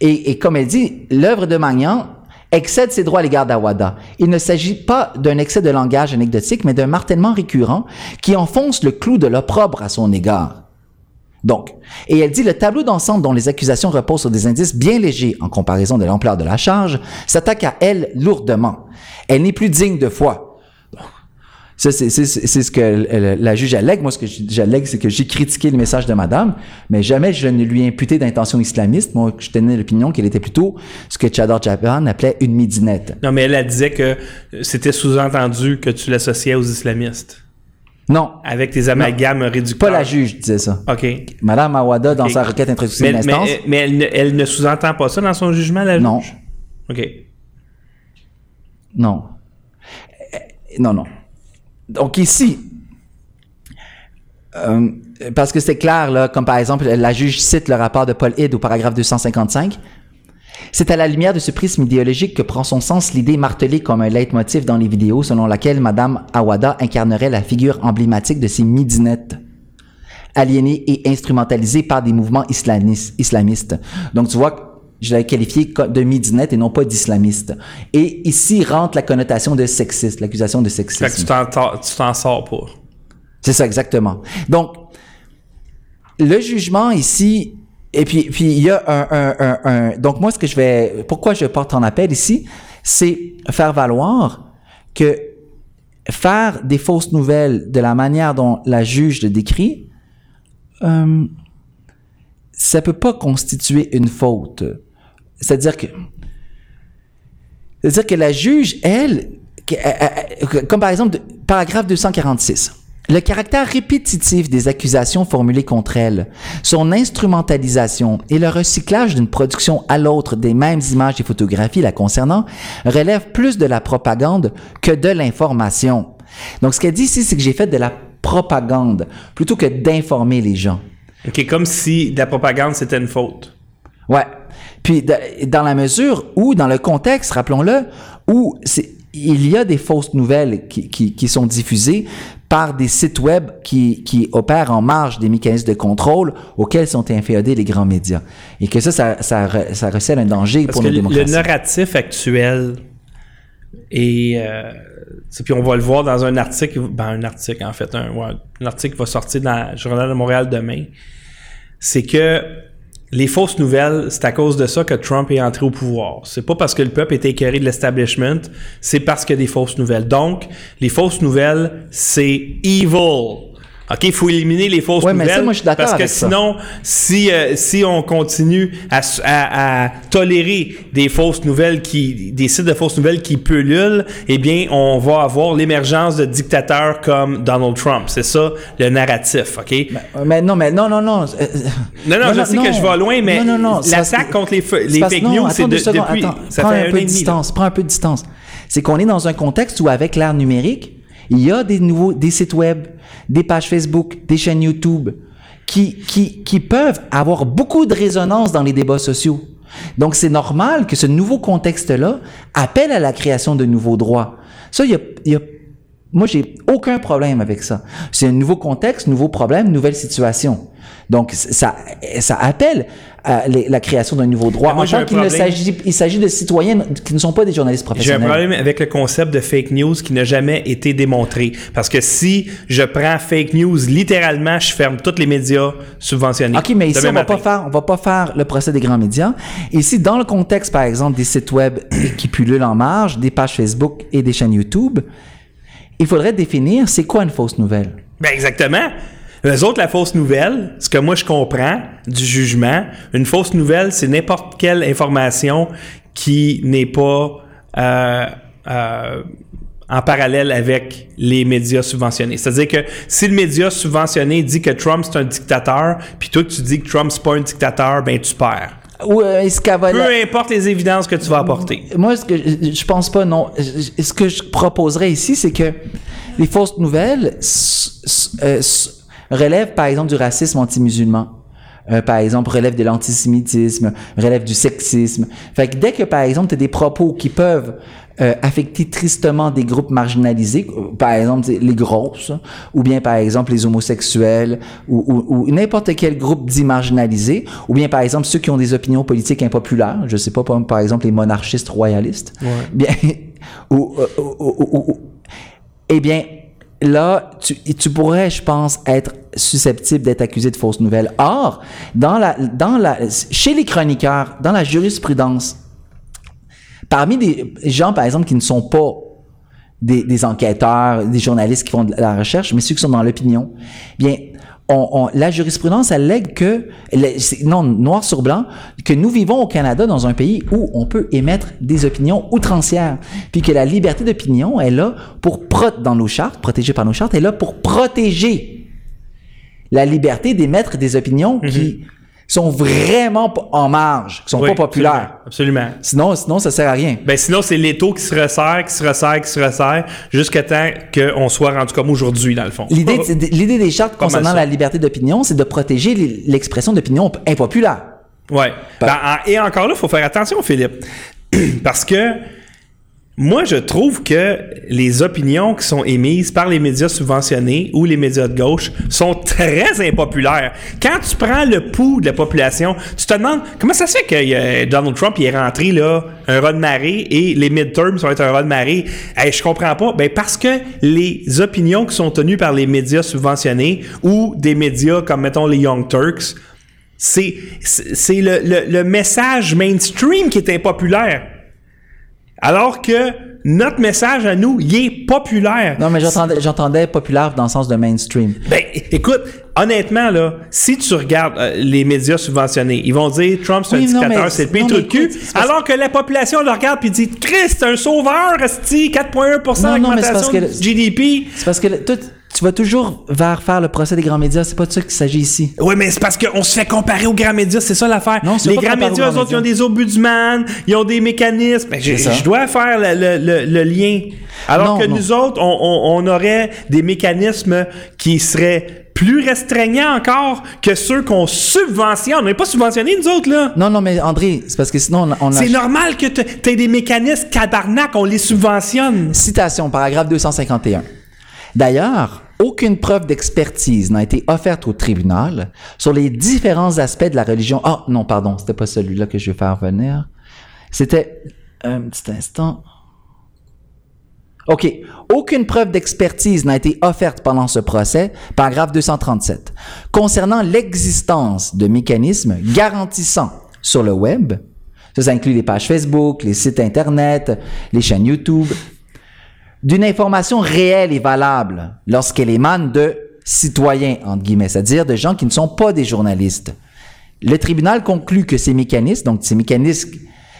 Et, et comme elle dit, l'œuvre de Magnan excède ses droits à l'égard d'Awada. Il ne s'agit pas d'un excès de langage anecdotique, mais d'un martèlement récurrent qui enfonce le clou de l'opprobre à son égard. Donc, et elle dit le tableau d'ensemble dont les accusations reposent sur des indices bien légers en comparaison de l'ampleur de la charge s'attaque à elle lourdement. Elle n'est plus digne de foi. Ça, c'est ce que la juge allègue. Moi, ce que j'allègue, c'est que j'ai critiqué le message de madame, mais jamais je ne lui ai imputé d'intention islamiste. Moi, je tenais l'opinion qu'elle était plutôt ce que Chador Japan appelait une midinette. Non, mais elle, elle disait que c'était sous-entendu que tu l'associais aux islamistes. Non. Avec tes amalgames réducteurs. Pas la juge disait ça. OK. Madame Awada, dans sa requête introduction d'instance. Mais, mais elle, elle, ne sous-entend pas ça dans son jugement, la juge? Non. OK. Non. Non, non. Donc ici, euh, parce que c'est clair, là, comme par exemple, la juge cite le rapport de Paul Hyde au paragraphe 255, c'est à la lumière de ce prisme idéologique que prend son sens l'idée martelée comme un leitmotiv dans les vidéos selon laquelle Madame Awada incarnerait la figure emblématique de ces midinettes aliénées et instrumentalisées par des mouvements islamistes. Donc tu vois, je l'avais qualifié de midinette et non pas d'islamiste. Et ici rentre la connotation de sexiste, l'accusation de sexisme. Fait que tu t'en sors pas. C'est ça, exactement. Donc, le jugement ici, et puis, puis il y a un, un, un, donc moi ce que je vais, pourquoi je porte en appel ici, c'est faire valoir que faire des fausses nouvelles de la manière dont la juge le décrit, euh, ça peut pas constituer une faute. C'est-à-dire que, c'est-à-dire que la juge, elle, comme par exemple, paragraphe 246. Le caractère répétitif des accusations formulées contre elle, son instrumentalisation et le recyclage d'une production à l'autre des mêmes images et photographies la concernant relèvent plus de la propagande que de l'information. Donc, ce qu'elle dit ici, c'est que j'ai fait de la propagande plutôt que d'informer les gens. OK, comme si la propagande, c'était une faute. Ouais. Puis dans la mesure où, dans le contexte, rappelons-le, où il y a des fausses nouvelles qui, qui, sont diffusées par des sites web qui, qui, opèrent en marge des mécanismes de contrôle auxquels sont inféodés les grands médias. Et que ça, ça, ça, recèle un danger pour nos démocraties. Le narratif actuel et euh, puis on va le voir dans un article, ben un article en fait, un, un article qui va sortir dans le Journal de Montréal demain, c'est que les fausses nouvelles, c'est à cause de ça que Trump est entré au pouvoir. C'est pas parce que le peuple était écœuré de l'establishment, c'est parce qu'il y a des fausses nouvelles. Donc, les fausses nouvelles, c'est evil. OK, il faut éliminer les fausses nouvelles. Mais ça, moi, je suis parce que sinon, si euh, si on continue à, à, à, tolérer des fausses nouvelles qui des sites de fausses nouvelles qui pullulent, eh bien, on va avoir l'émergence de dictateurs comme Donald Trump. C'est ça le narratif, OK? Mais, non, mais non non non. Euh, non non, je sais que je vais loin mais l'attaque contre les, les fake news c'est de, depuis ça prends fait un, peu de distance, prends un peu de distance. C'est qu'on est dans un contexte où avec l'ère numérique, il y a des nouveaux des sites web des pages Facebook, des chaînes YouTube, qui, qui, qui peuvent avoir beaucoup de résonance dans les débats sociaux. Donc, c'est normal que ce nouveau contexte-là appelle à la création de nouveaux droits. Ça, il y moi, j'ai aucun problème avec ça. C'est un nouveau contexte, nouveau problème, nouvelle situation. Donc, ça, ça appelle à la création d'un nouveau droit. Moi, en tant qu'il s'agit, il s'agit de citoyens qui ne sont pas des journalistes professionnels. J'ai un problème avec le concept de fake news qui n'a jamais été démontré. Parce que si je prends fake news, littéralement, je ferme tous les médias subventionnés. OK, mais ici, on va pas faire, on va pas faire le procès des grands médias. Ici, dans le contexte, par exemple, des sites web qui pullulent en marge, des pages Facebook et des chaînes YouTube, il faudrait définir c'est quoi une fausse nouvelle. Ben exactement. Les autres, la fausse nouvelle, ce que moi je comprends du jugement, une fausse nouvelle, c'est n'importe quelle information qui n'est pas euh, euh, en parallèle avec les médias subventionnés. C'est-à-dire que si le média subventionné dit que Trump c'est un dictateur, puis toi tu dis que Trump c'est pas un dictateur, ben tu perds. Ou euh, est-ce Peu importe les évidences que tu vas apporter. Moi, ce que je pense pas, non. Ce que je proposerais ici, c'est que les fausses nouvelles euh, relèvent, par exemple, du racisme anti-musulman. Euh, par exemple, relèvent de l'antisémitisme, relèvent du sexisme. Fait que dès que, par exemple, tu as des propos qui peuvent euh, affecter tristement des groupes marginalisés, par exemple les grosses, ou bien par exemple les homosexuels, ou, ou, ou n'importe quel groupe dit marginalisé, ou bien par exemple ceux qui ont des opinions politiques impopulaires, je sais pas, par, exemple les monarchistes royalistes, bien, ou, euh, ou- ou- ou- eh bien, là, tu, tu pourrais, je pense, être susceptible d'être accusé de fausses nouvelles. Or, dans la, dans la, chez les chroniqueurs, dans la jurisprudence, parmi des gens, par exemple, qui ne sont pas des, des enquêteurs, des journalistes qui font de la recherche, mais ceux qui sont dans l'opinion, bien, la jurisprudence allègue que, non, noir sur blanc, que nous vivons au Canada dans un pays où on peut émettre des opinions outrancières, puis que la liberté d'opinion est là pour, pro- dans nos chartes, protégée par nos chartes, est là pour protéger la liberté d'émettre des opinions qui sont vraiment pas en marge, qui sont Oui, pas populaires. Absolument. Sinon, sinon, ça sert à rien. Ben sinon, c'est l'étau qui se resserre, qui se resserre, qui se resserre, jusqu'à temps qu'on soit rendu comme aujourd'hui, dans le fond. L'idée, l'idée des chartes Pas concernant la liberté d'opinion, c'est de protéger l'expression d'opinion impopulaire. Ouais. Ben, en- et encore là, il faut faire attention, Philippe. Parce que moi, je trouve que les opinions qui sont émises par les médias subventionnés ou les médias de gauche sont très impopulaires. Quand tu prends le pouls de la population, tu te demandes comment ça se fait que euh, Donald Trump il est rentré là un raz de marée et les midterms sont être un raz de marée? Hey, je comprends pas. Ben parce que les opinions qui sont tenues par les médias subventionnés ou des médias comme mettons les Young Turks c'est c'est le, le, le message mainstream qui est impopulaire. Alors que notre message à nous, il est populaire. Non, mais j'entendais, j'entendais populaire dans le sens de mainstream. Ben, écoute, honnêtement, là, si tu regardes euh, les médias subventionnés, ils vont dire Trump, c'est Oui, un dictateur, c'est le pays tout le cul. Alors que la population le regarde puis dit Christ, c'est un sauveur, esti, 4,1% Non, non, mais c'est parce d'augmentation que- du GDP. C'est parce que le- toi, tu vas toujours vers faire le procès des grands médias. C'est pas de ça qu'il s'agit ici. Oui, mais c'est parce qu'on se fait comparer aux grands médias, c'est ça l'affaire. Non, c'est Les pas grands médias, eux grands autres, ils ont des ombudsman, ils ont des mécanismes. Ben, je, C'est ça. je dois faire le, le- le- le lien. Alors Non, que non. nous autres, on, on- on aurait des mécanismes qui seraient plus restreignants encore que ceux qu'on subventionne. On n'est pas subventionnés, nous autres, là. Non, non, mais André, c'est parce que sinon, on, on a... C'est normal que tu aies des mécanismes tabarnak, on les subventionne. Citation, paragraphe 251. D'ailleurs, aucune preuve d'expertise n'a été offerte au tribunal sur les différents aspects de la religion. Ah, non, pardon, c'était pas celui-là que je vais faire venir. C'était un petit instant. OK. Aucune preuve d'expertise n'a été offerte pendant ce procès, paragraphe 237, concernant l'existence de mécanismes garantissant sur le web, ça inclut les pages Facebook, les sites Internet, les chaînes YouTube, d'une information réelle et valable lorsqu'elle émane de citoyens, entre guillemets, c'est-à-dire de gens qui ne sont pas des journalistes. Le tribunal conclut que ces mécanismes, donc ces mécanismes,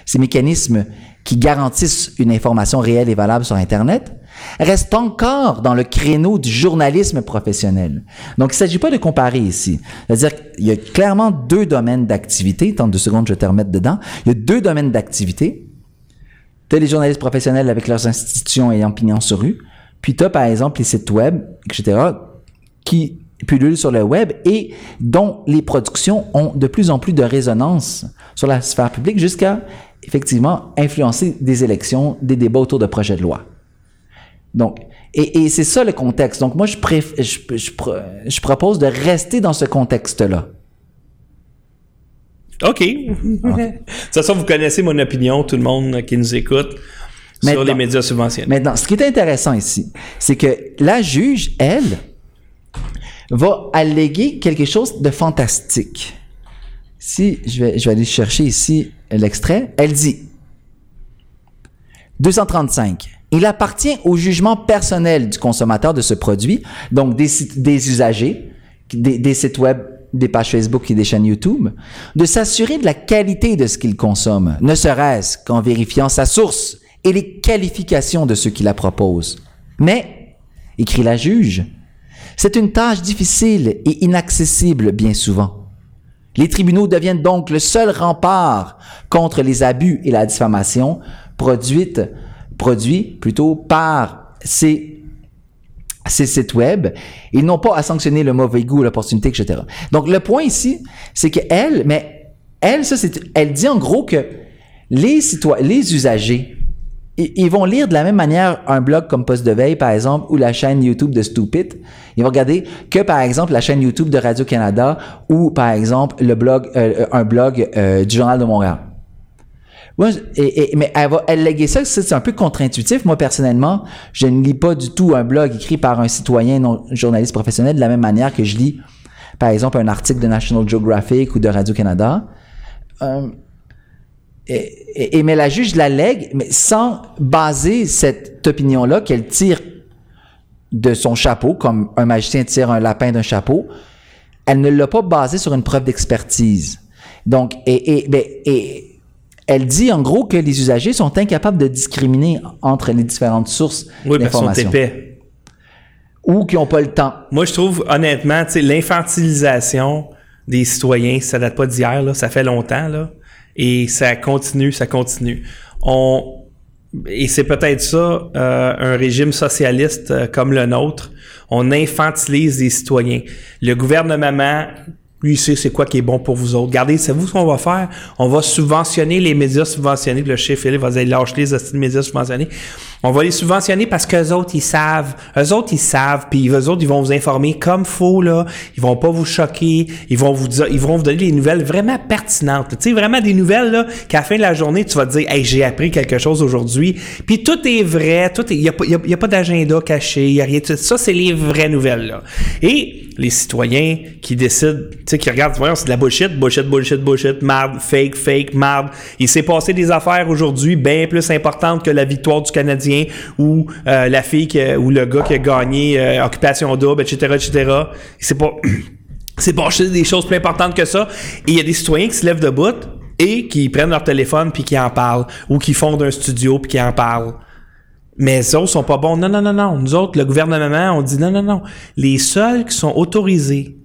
ces mécanismes qui garantissent une information réelle et valable sur Internet, restent encore dans le créneau du journalisme professionnel. Donc, il ne s'agit pas de comparer ici. C'est-à-dire qu'il y a clairement deux domaines d'activité. Tant deux secondes, je vais te remettre dedans. Il y a deux domaines d'activité. Tu as les journalistes professionnels avec leurs institutions ayant pignon sur rue. Puis tu as, par exemple, les sites web, etc., qui pullulent sur le web et dont les productions ont de plus en plus de résonance sur la sphère publique jusqu'à, effectivement, influencer des élections, des débats autour de projets de loi. Donc, et, et c'est ça le contexte. Donc, moi, je, préf- je, je, je propose de rester dans ce contexte-là. OK. de toute façon, vous connaissez mon opinion, tout le monde qui nous écoute, sur les médias subventionnés. Maintenant, ce qui est intéressant ici, c'est que la juge, elle, va alléguer quelque chose de fantastique. Si je vais, je vais aller chercher ici l'extrait, elle dit 235. Il appartient au jugement personnel du consommateur de ce produit, donc des, des usagers, des, des sites web, des pages Facebook et des chaînes YouTube, de s'assurer de la qualité de ce qu'il consomme, ne serait-ce qu'en vérifiant sa source et les qualifications de ceux qui la proposent. Mais, écrit la juge, c'est une tâche difficile et inaccessible bien souvent. Les tribunaux deviennent donc le seul rempart contre les abus et la diffamation produite, produits plutôt par ces, ces sites web. Ils n'ont pas à sanctionner le mauvais goût, l'opportunité, etc. Donc le point ici, c'est que elle, mais elle, ça, c'est, elle dit en gros que les citoyens, les usagers ils, ils vont lire de la même manière un blog comme Poste de veille, par exemple, ou la chaîne YouTube de Stupid. Ils vont regarder que, par exemple, la chaîne YouTube de Radio-Canada ou, par exemple, le blog, euh, un blog euh, du Journal de Montréal. Moi, et, et- mais elle va elle léguer ça, c'est un peu contre-intuitif. Moi, personnellement, je ne lis pas du tout un blog écrit par un citoyen non journaliste professionnel de la même manière que je lis, par exemple, un article de National Geographic ou de Radio-Canada. Euh, et, et- et- mais la juge la lègue, mais sans baser cette opinion-là qu'elle tire de son chapeau, comme un magicien tire un lapin d'un chapeau, elle ne l'a pas basé sur une preuve d'expertise. Donc, et, et, ben, et elle dit en gros que les usagers sont incapables de discriminer entre les différentes sources Oui, épais. Ou qui n'ont pas le temps. Moi, je trouve, honnêtement, l'infantilisation des citoyens, ça date pas d'hier, là, ça fait longtemps, là. Et ça continue, ça continue. On, et c'est peut-être ça, euh, un régime socialiste euh, comme le nôtre. On infantilise les citoyens. Le gouvernement, lui, sait c'est quoi qui est bon pour vous autres. Regardez, savez-vous ce qu'on va faire? On va subventionner les médias subventionnés. Le chef Philippe va dire, lâche les médias subventionnés. On va les subventionner parce qu'eux autres, ils savent. Eux autres, ils savent. Puis eux autres, ils vont vous informer comme faut, là. Ils vont pas vous choquer. Ils vont vous ils vont vous donner des nouvelles vraiment pertinentes. Tu sais, vraiment des nouvelles, là, qu'à la fin de la journée, tu vas te dire, hey, j'ai appris quelque chose aujourd'hui. Puis tout est vrai. Tout il y a, pas- y a- y a pas d'agenda caché. Il y a rien. de Ça, c'est les vraies nouvelles, là. Et les citoyens qui décident, tu sais, qui regardent, voyons, c'est de la bullshit, bullshit, bullshit, bullshit, marde, fake, fake, marde. Il s'est passé des affaires aujourd'hui bien plus importantes que la victoire du Canadien ou euh, la fille ou le gars qui a gagné euh, occupation double, etc., etc. C'est pas, c'est pas des choses plus importantes que ça. Et il y a des citoyens qui se lèvent debout et qui prennent leur téléphone puis qui en parlent ou qui fondent un studio puis qui en parlent. Mais les autres sont pas bons. Non, non, non, non. Nous autres, le gouvernement, on dit non, non, non. Les seuls qui sont autorisés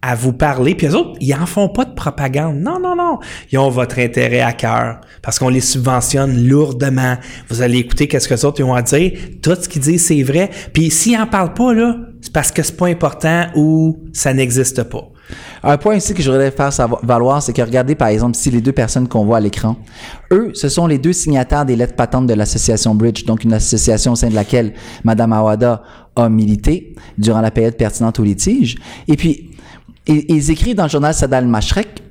à vous parler, puis les autres, ils en font pas de propagande. Non, non, non. Ils ont votre intérêt à cœur parce qu'on les subventionne lourdement. Vous allez écouter qu'est-ce que les autres ils ont à dire. Tout ce qu'ils disent, c'est vrai. Puis s'ils en parlent pas, là, c'est parce que c'est pas important ou ça n'existe pas. Un point ici que je voudrais faire valoir, c'est que regardez par exemple si les deux personnes qu'on voit à l'écran, eux, ce sont les deux signataires des lettres patentes de l'association Bridge, donc une association au sein de laquelle Madame Awada a milité durant la période pertinente au litige. Et puis, ils, écrivent dans le journal Sadal Mashrek,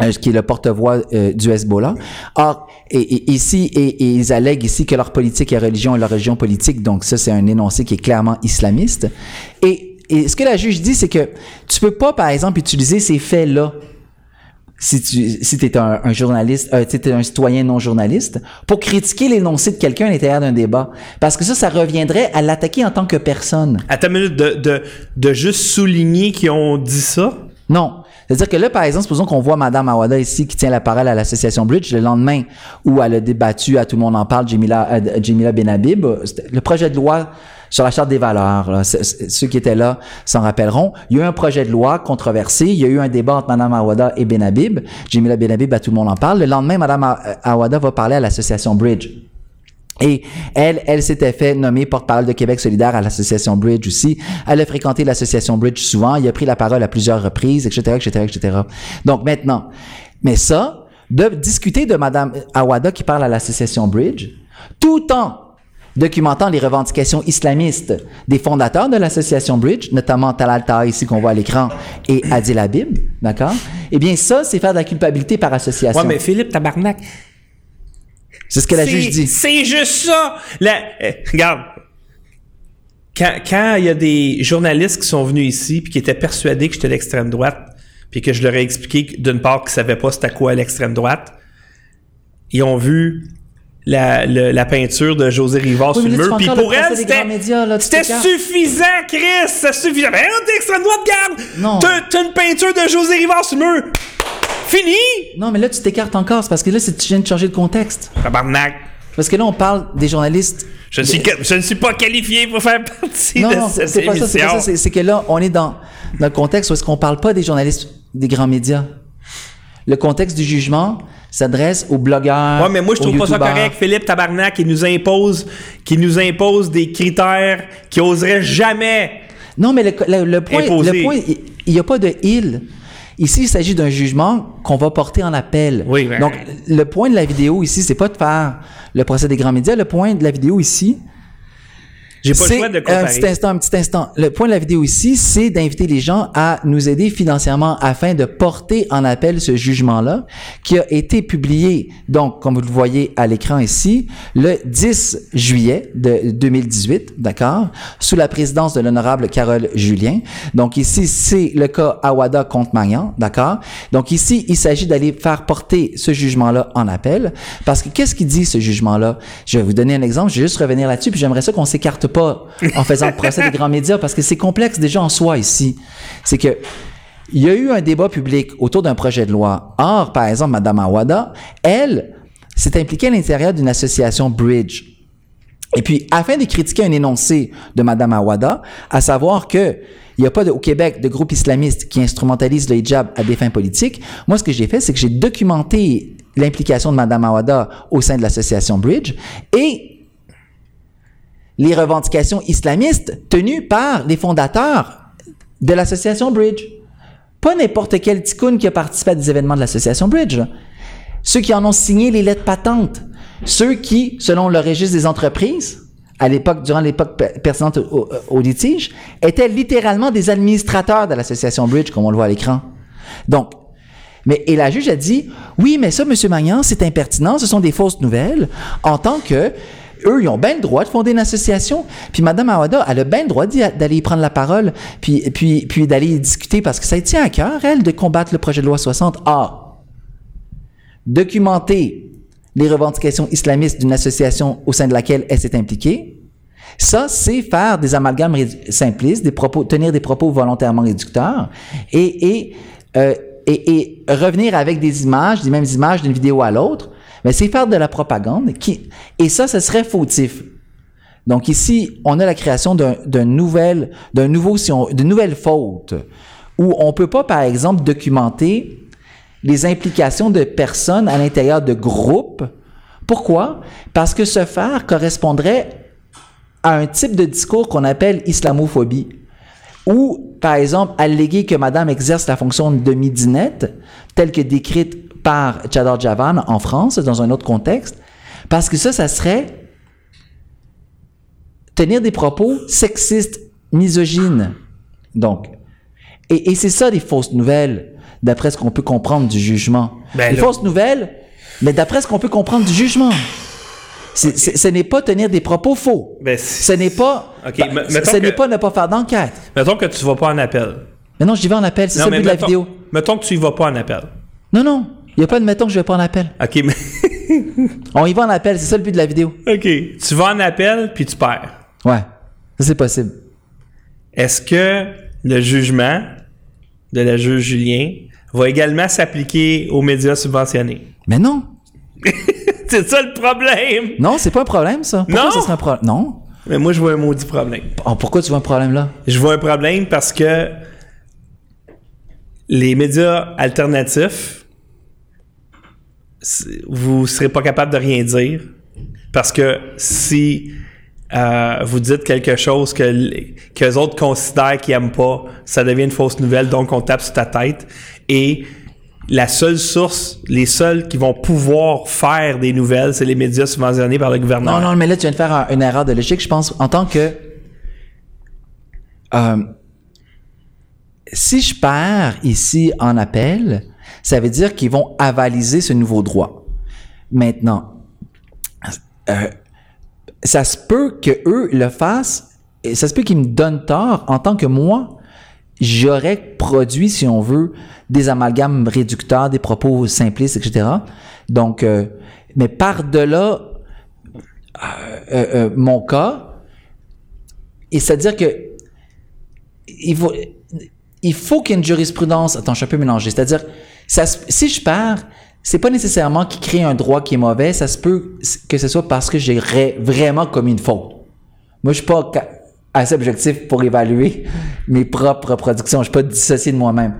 euh, qui est le porte-voix euh, du Hezbollah. Or, et, et- ici, et, et ils allèguent ici que leur politique est religion et leur religion politique. Donc ça, c'est un énoncé qui est clairement islamiste. Et, et ce que la juge dit, c'est que tu peux pas, par exemple, utiliser ces faits-là si tu si es un, un journaliste, euh, tu un citoyen non journaliste, pour critiquer l'énoncé de quelqu'un à l'intérieur d'un débat. Parce que ça, ça reviendrait à l'attaquer en tant que personne. À ta minute de, de, de juste souligner qu'ils ont dit ça? Non. C'est-à-dire que là, par exemple, supposons qu'on voit Madame Awada ici qui tient la parole à l'association Bridge le lendemain où elle a débattu, à tout le monde en parle, Jamila, euh, Jamila Benhabib, le projet de loi sur la charte des valeurs. ceux qui étaient là s'en rappelleront. Il y a eu un projet de loi controversé. Il y a eu un débat entre Madame Awada et Benhabib. Jamila Benhabib, à tout le monde en parle. Le lendemain, A- Awada va parler à l'association Bridge. Et elle, elle s'était fait nommer porte-parole de Québec solidaire à l'association Bridge aussi. Elle a fréquenté l'association Bridge souvent. Il a pris la parole à plusieurs reprises, etc., etc., etc. Donc maintenant, mais ça, de discuter de Madame Awada qui parle à l'association Bridge, tout en documentant les revendications islamistes des fondateurs de l'association Bridge, notamment Talal Taha ici qu'on voit à l'écran et Adil Habib, d'accord? Eh bien, ça, c'est faire de la culpabilité par association. Ouais, mais Philippe Tabarnak, c'est ce que la juge dit. C'est juste ça. La- euh, regarde. Quand quand il y a des journalistes qui sont venus ici puis qui étaient persuadés que j'étais d'extrême droite, puis que je leur ai expliqué d'une part qu'ils savaient pas c'était quoi l'extrême droite, ils ont vu la, la peinture de José Rivard Oui, sur mais le mur. Puis pour le elle, c'était suffisant, Chris. Suffisant. Ben non, t'es extrême droite, garde. Non. T'as une peinture de José Rivard sur le mur. Fini. Non, mais là, tu t'écartes encore. C'est parce que là, c'est- tu viens de changer de contexte. Tabarnak. Parce que là, on parle des journalistes. Je ne, suis, je ne suis pas qualifié pour faire partie Non, de non, cette c'est pas ça. C'est pas ça. C'est- C'est que là, on est dans, dans le contexte où est-ce qu'on parle pas des journalistes des grands médias. Le contexte du jugement s'adresse aux blogueurs. Ouais, mais moi, je trouve pas ça correct, Philippe Tabarnak, qui nous impose, qui nous impose des critères qui oserait jamais. Non, mais le, le- le point, Imposé. le point, il n'y a pas de il. Ici, il s'agit d'un jugement qu'on va porter en appel. Oui, ben- Donc, le point de la vidéo ici, c'est pas de faire le procès des grands médias. Le point de la vidéo ici, J'ai pas le c'est choix de un petit instant, un petit instant. Le point de la vidéo ici, c'est d'inviter les gens à nous aider financièrement afin de porter en appel ce jugement-là, qui a été publié, donc, comme vous le voyez à l'écran ici, le 10 juillet de 2018, d'accord, sous la présidence de l'honorable Carole Julien. Donc ici, c'est le cas Awada contre Magnan, d'accord. Donc ici, il s'agit d'aller faire porter ce jugement-là en appel, parce que qu'est-ce qu'il dit ce jugement-là? Je vais vous donner un exemple. Je vais juste revenir là-dessus, puis j'aimerais ça qu'on s'écarte pas en faisant le procès des grands médias, parce que c'est complexe déjà en soi ici. C'est que il y a eu un débat public autour d'un projet de loi. Or, par exemple, Madame Awada, elle s'est impliquée à l'intérieur d'une association Bridge. Et puis, afin de critiquer un énoncé de Madame Awada, à savoir que il n'y a pas au Québec de groupe islamiste qui instrumentalise le hijab à des fins politiques, moi, ce que j'ai fait, c'est que j'ai documenté l'implication de Madame Awada au sein de l'association Bridge et les revendications islamistes tenues par les fondateurs de l'association Bridge. Pas n'importe quel ticoun qui a participé à des événements de l'association Bridge. Ceux qui en ont signé les lettres patentes. Ceux qui, selon le registre des entreprises, à l'époque, durant l'époque pe- pertinente au, au litige, étaient littéralement des administrateurs de l'association Bridge, comme on le voit à l'écran. Donc, mais, et la juge a dit, oui, mais ça, M. Magnan, c'est impertinent, ce sont des fausses nouvelles, en tant que eux, ils ont bien le droit de fonder une association. Puis Mme Awada, elle a bien le droit d'aller prendre la parole, puis, puis, puis d'aller discuter, parce que ça tient à cœur, elle, de combattre le projet de loi 60. Or, documenter les revendications islamistes d'une association au sein de laquelle elle s'est impliquée, ça, c'est faire des amalgames simplistes, des propos, tenir des propos volontairement réducteurs et, et, euh, et, et revenir avec des images, des mêmes images d'une vidéo à l'autre. Mais c'est faire de la propagande et ça, ce serait fautif. Donc ici, on a la création d'un nouvel, d'un nouveau, si on, d'une nouvelle faute où on peut pas, par exemple, documenter les implications de personnes à l'intérieur de groupes. Pourquoi? Parce que ce faire correspondrait à un type de discours qu'on appelle islamophobie. Ou, par exemple, alléguer que madame exerce la fonction de midinette, telle que décrite par Chador Javan en France, dans un autre contexte, parce que ça, ça serait tenir des propos sexistes, misogynes. Donc, et, et c'est ça des fausses nouvelles, d'après ce qu'on peut comprendre du jugement. Ben les fausses nouvelles, mais d'après ce qu'on peut comprendre du jugement. Ce n'est pas tenir des propos faux. Ben, Ce n'est pas. Bah, ce n'est pas ne pas faire d'enquête. Mettons que tu vas pas en appel. Mais non, j'y vais en appel. C'est ça le but de la vidéo. Mettons que tu y vas pas en appel. Non, non. Il n'y a pas de mettons que je vais pas en appel. OK, mais... On y va en appel. C'est ça le but de la vidéo. OK. Tu vas en appel, puis tu perds. Ouais. Ça, c'est possible. Est-ce que le jugement de la juge Julien va également s'appliquer aux médias subventionnés? Mais non. C'est ça le problème! Non, c'est pas un problème, ça. Pourquoi Non. ça serait un problème? Non. Mais moi, je vois un maudit problème. Oh, pourquoi tu vois un problème là? Je vois un problème parce que les médias alternatifs, vous serez pas capable de rien dire parce que si euh, vous dites quelque chose que que les autres considèrent qu'ils aiment pas, ça devient une fausse nouvelle, donc on tape sur ta tête et la seule source, les seuls qui vont pouvoir faire des nouvelles, c'est les médias subventionnés par le gouvernement. Non, non, mais là, tu viens de faire un- une erreur de logique, je pense, en tant que. Euh, si je perds ici en appel, ça veut dire qu'ils vont avaliser ce nouveau droit. Maintenant, euh, ça se peut que eux le fassent, et ça se peut qu'ils me donnent tort en tant que moi, j'aurais produit, si on veut, des amalgames réducteurs, des propos simplistes, etc. Donc, euh, mais par-delà euh, mon cas, et c'est-à-dire que il faut, il faut qu'il y ait une jurisprudence. Attends, je suis un peu mélangé. C'est-à-dire, si je perds, c'est pas nécessairement qu'il crée un droit qui est mauvais. Ça se peut que ce soit parce que j'ai vraiment commis une faute. Moi, je suis pas assez objectif pour évaluer mes propres productions. Je suis pas dissocié de moi-même.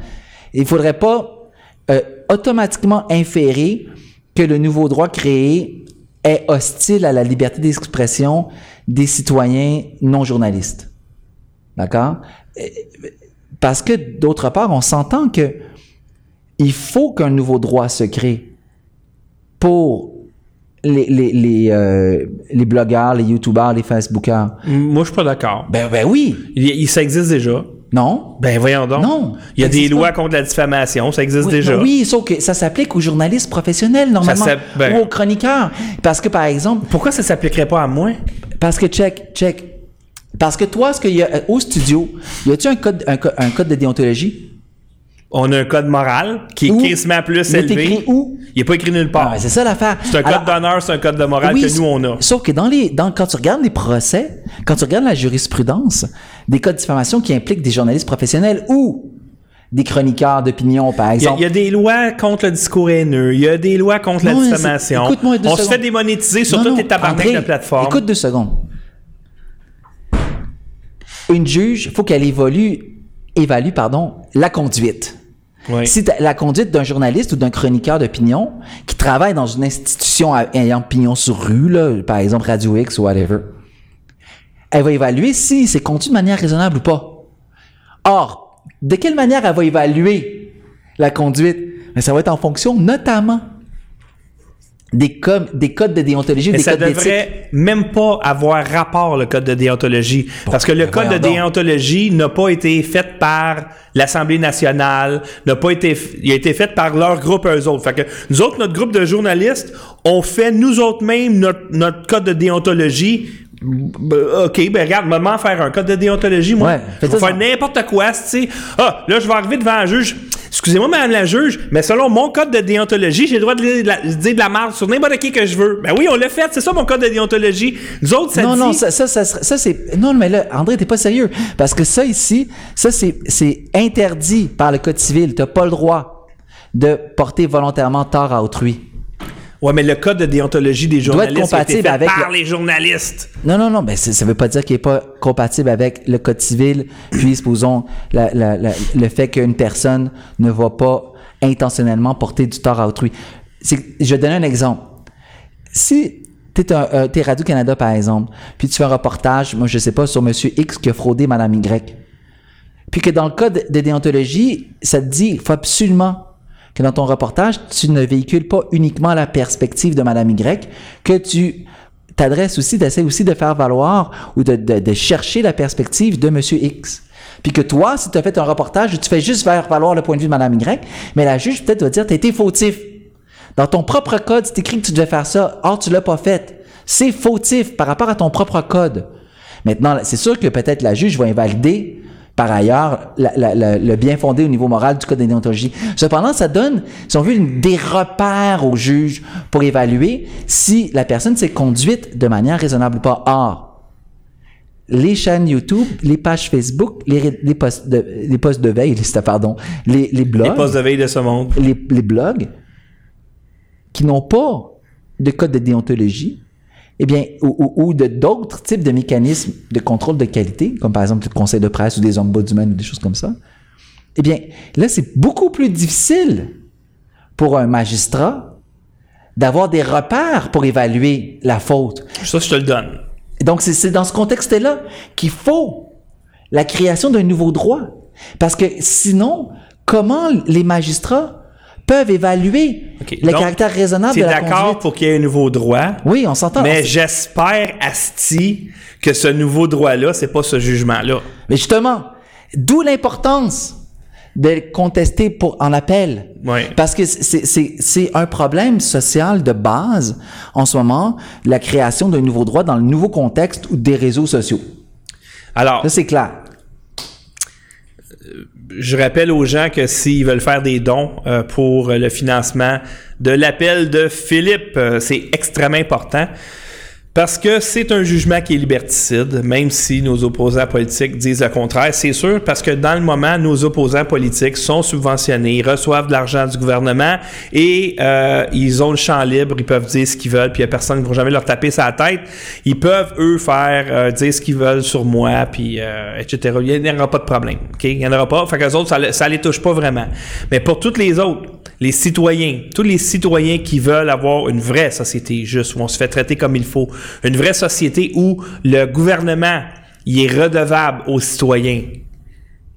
Il faudrait pas euh, automatiquement inférer que le nouveau droit créé est hostile à la liberté d'expression des citoyens non journalistes. D'accord? Euh, Parce que d'autre part, on s'entend que il faut qu'un nouveau droit se crée pour les, les, les, euh, les blogueurs, les youtubeurs, les facebookers. Moi, je suis pas d'accord. Ben, ben oui. Il, il- ça existe déjà. Non. Ben voyons donc. Non, Il y a des lois pas. contre la diffamation, ça existe Oui, déjà. oui, sauf que ça s'applique aux journalistes professionnels, normalement. ben- Ou aux chroniqueurs. Parce que, par exemple, Pourquoi ça s'appliquerait pas à moi? Parce que check, check. Parce que toi, ce qu'il y a euh, au studio, y a-tu un code, un, co- un code de déontologie? On a un code moral qui est Où? crissement plus Il est élevé. écrit où? Il n'est pas écrit nulle Ah, part. ben, c'est ça l'affaire. c'est un code d'honneur, c'est un code de morale oui, que nous, on a. Sauf que dans les, dans, quand tu regardes les procès, quand tu regardes la jurisprudence, des cas de diffamation qui impliquent des journalistes professionnels ou des chroniqueurs d'opinion, par Il y, a, exemple. il y a des lois contre le discours haineux. Il y a des lois contre Non, la mais diffamation. écoute-moi On se secondes. fait démonétiser sur Non, toutes non, les tabarnak de plateforme. Écoute deux secondes. Une juge, faut qu'elle évolue, évalue, pardon, la conduite. Si la conduite d'un journaliste ou d'un chroniqueur d'opinion qui travaille dans une institution ayant pignon sur rue, là, par exemple Radio X ou whatever, elle va évaluer si c'est conduit de manière raisonnable ou pas. Or, de quelle manière elle va évaluer la conduite? Ça va être en fonction notamment des, com- des codes de déontologie ou des ça codes d'éthique. devrait même pas avoir rapport, le code de déontologie. Parce que le ben code de donc. déontologie n'a pas été fait par l'Assemblée nationale, n'a pas été, il a été fait par leur groupe eux autres. Fait que nous autres, notre groupe de journalistes, on fait nous autres mêmes notre, notre code de déontologie. OK, ben regarde, maman faire un code de déontologie, moi. Ouais, je vais faire n'importe quoi, tu sais. Ah, là, je vais arriver devant un juge. Excusez-moi, madame la juge, mais selon mon code de déontologie, j'ai le droit de dire de la, merde sur n'importe qui que je veux. Ben oui, on l'a fait, c'est ça mon code de déontologie. Nous autres, ça non, dit... non, ça, ça, ça, ça, c'est. Non, mais là, André, t'es pas sérieux. Parce que ça ici, ça, c'est, c'est interdit par le Code civil. T'as pas le droit de porter volontairement tort à autrui. Ouais, mais le code de déontologie des Doit être journalistes a été compatible fait avec par le- les journalistes. Non, non, non, ben c'est- ça veut pas dire qu'il est pas compatible avec le Code civil, puis supposons la- la- la- le fait qu'une personne ne va pas intentionnellement porter du tort à autrui. Je vais donner un exemple. Si t'es euh, t'es Radio-Canada, par exemple, puis tu fais un reportage, moi je sais pas, sur Monsieur X qui a fraudé Madame Y, puis que dans le code de déontologie, ça te dit, il faut absolument que dans ton reportage, tu ne véhicules pas uniquement la perspective de Madame Y, que tu t'adresses aussi, t'essaies aussi de faire valoir ou de, chercher la perspective de Monsieur X. Puis que toi, si tu as fait un reportage, tu fais juste faire valoir le point de vue de Madame Y, mais la juge peut-être va dire, t'as été fautif. Dans ton propre code, c'est écrit que tu devais faire ça. Or, tu l'as pas fait. C'est fautif par rapport à ton propre code. Maintenant, c'est sûr que peut-être la juge va invalider, par ailleurs, la- la- la- le bien fondé au niveau moral du code de déontologie. Cependant, ça donne, si on veut, une- des repères au juge pour évaluer si la personne s'est conduite de manière raisonnable ou pas. Or, les chaînes YouTube, les pages Facebook, les, les posts de, les posts de veille, les- pardon, les, les blogs, Les postes de veille de ce monde. les, les blogs qui n'ont pas de code de déontologie, eh bien, ou, ou- ou de d'autres types de mécanismes de contrôle de qualité, comme par exemple le conseil de presse ou des ombudsmen ou des choses comme ça, eh bien, là, c'est beaucoup plus difficile pour un magistrat d'avoir des repères pour évaluer la faute. Ça, je te le donne. Donc, c'est dans ce contexte-là qu'il faut la création d'un nouveau droit. Parce que sinon, comment les magistrats peuvent évaluer le Donc, caractère raisonnable de la d'accord pour qu'il y ait un nouveau droit, Oui, on s'entend. mais j'espère, Asti, que ce nouveau droit-là, c'est pas ce jugement-là. Mais justement, d'où l'importance de contester pour, en appel. Oui. Parce que c'est- c'est c'est un problème social de base en ce moment, la création d'un nouveau droit dans le nouveau contexte ou des réseaux sociaux. Alors, Ça, c'est clair. Je rappelle aux gens que s'ils veulent faire des dons euh, pour le financement de l'appel de Philippe, euh, c'est extrêmement important. Parce que c'est un jugement qui est liberticide, même si nos opposants politiques disent le contraire. C'est sûr, parce que dans le moment, nos opposants politiques sont subventionnés, ils reçoivent de l'argent du gouvernement et euh, ils ont le champ libre, ils peuvent dire ce qu'ils veulent, puis il n'y a personne qui va jamais leur taper sa tête. Ils peuvent, eux, faire euh, dire ce qu'ils veulent sur moi, puis euh, etc. Il n'y aura pas de problème. Il n'y en aura pas. Fait qu'eux autres, ça, ça les touche pas vraiment. Mais pour toutes les autres, les citoyens, tous les citoyens qui veulent avoir une vraie société juste, où on se fait traiter comme il faut, une vraie société où le gouvernement il est redevable aux citoyens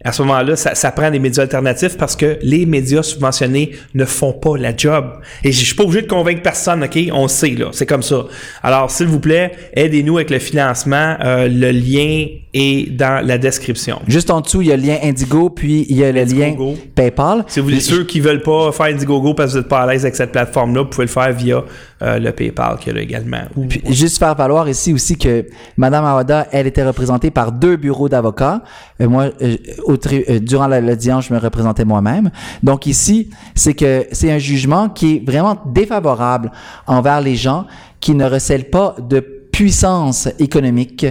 à ce moment-là, ça, ça prend des médias alternatifs parce que les médias subventionnés ne font pas la job. Et je suis pas obligé de convaincre personne, OK? On sait, là. C'est comme ça. Alors, s'il vous plaît, aidez-nous avec le financement. Euh, le lien est dans la description. Juste en dessous, il y a le lien Indigo, puis il y a le Indiegogo. lien PayPal. Si vous êtes ceux qui veulent pas faire Indiegogo parce que vous n'êtes pas à l'aise avec cette plateforme-là, vous pouvez le faire via euh, le PayPal qu'il y a là également. Ou- Puis, juste faire valoir ici aussi que Madame Awada, elle était représentée par deux bureaux d'avocats. Euh, moi, euh, euh, durant la- l'audience, je me représentais moi-même. Donc ici, c'est que c'est un jugement qui est vraiment défavorable envers les gens qui ne recèlent pas de puissance économique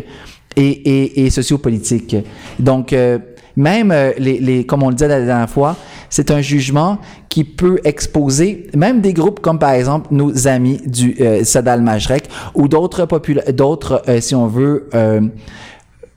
et, et, sociopolitique. Donc, euh, même euh, les, comme on le disait la dernière fois, c'est un jugement qui peut exposer même des groupes comme par exemple nos amis du euh, Sadal Majrek ou d'autres d'autres, si on veut, euh,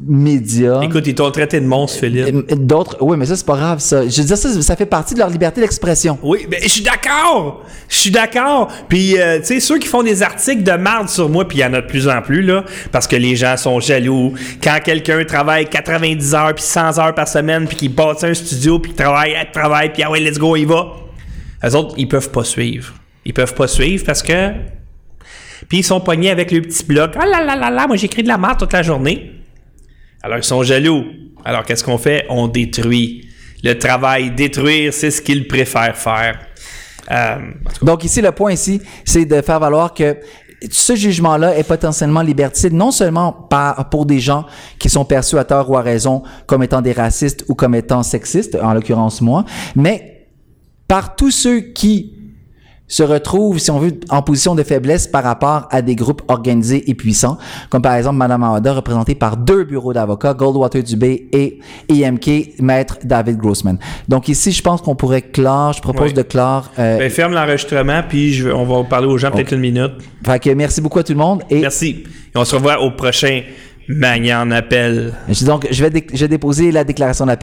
médias. Écoute, ils t'ont traité de monstre, Philippe. D'autres, oui, mais ça, c'est pas grave, ça. Je veux dire, ça, ça fait partie de leur liberté d'expression. Oui, mais je suis d'accord. Je suis d'accord. Puis, euh, tu sais, ceux qui font des articles de marde sur moi, puis il y en a de plus en plus, là, parce que les gens sont jaloux. Quand quelqu'un travaille 90 heures, puis 100 heures par semaine, puis qu'il bâtit un studio, puis qu'il travaille, travaille, puis ah ouais, let's go, il va. Eux autres, ils peuvent pas suivre. Ils peuvent pas suivre parce que... Puis ils sont pognés avec le petit bloc. Ah là là là là, moi j'écris de la merde toute la journée. Alors, ils sont jaloux. Alors, qu'est-ce qu'on fait? On détruit. Le travail, détruire, c'est ce qu'ils préfèrent faire. Euh, Donc ici, le point ici, c'est de faire valoir que ce jugement-là est potentiellement liberticide, non seulement par, pour des gens qui sont perçus à tort ou à raison comme étant des racistes ou comme étant sexistes, en l'occurrence moi, mais par tous ceux qui se retrouvent, si on veut, en position de faiblesse par rapport à des groupes organisés et puissants, comme par exemple Madame Awada, représentée par deux bureaux d'avocats, Goldwater Dubé et EMK, Maître David Grossman. Donc ici, je pense qu'on pourrait clore, je propose Oui. de clore. euh, ben, ferme l'enregistrement, puis je on va parler aux gens peut-être une minute. fait que merci beaucoup à tout le monde et Merci. Et on se revoit au prochain Magnan Appel. donc je vais, dé- je vais déposer la déclaration d'appel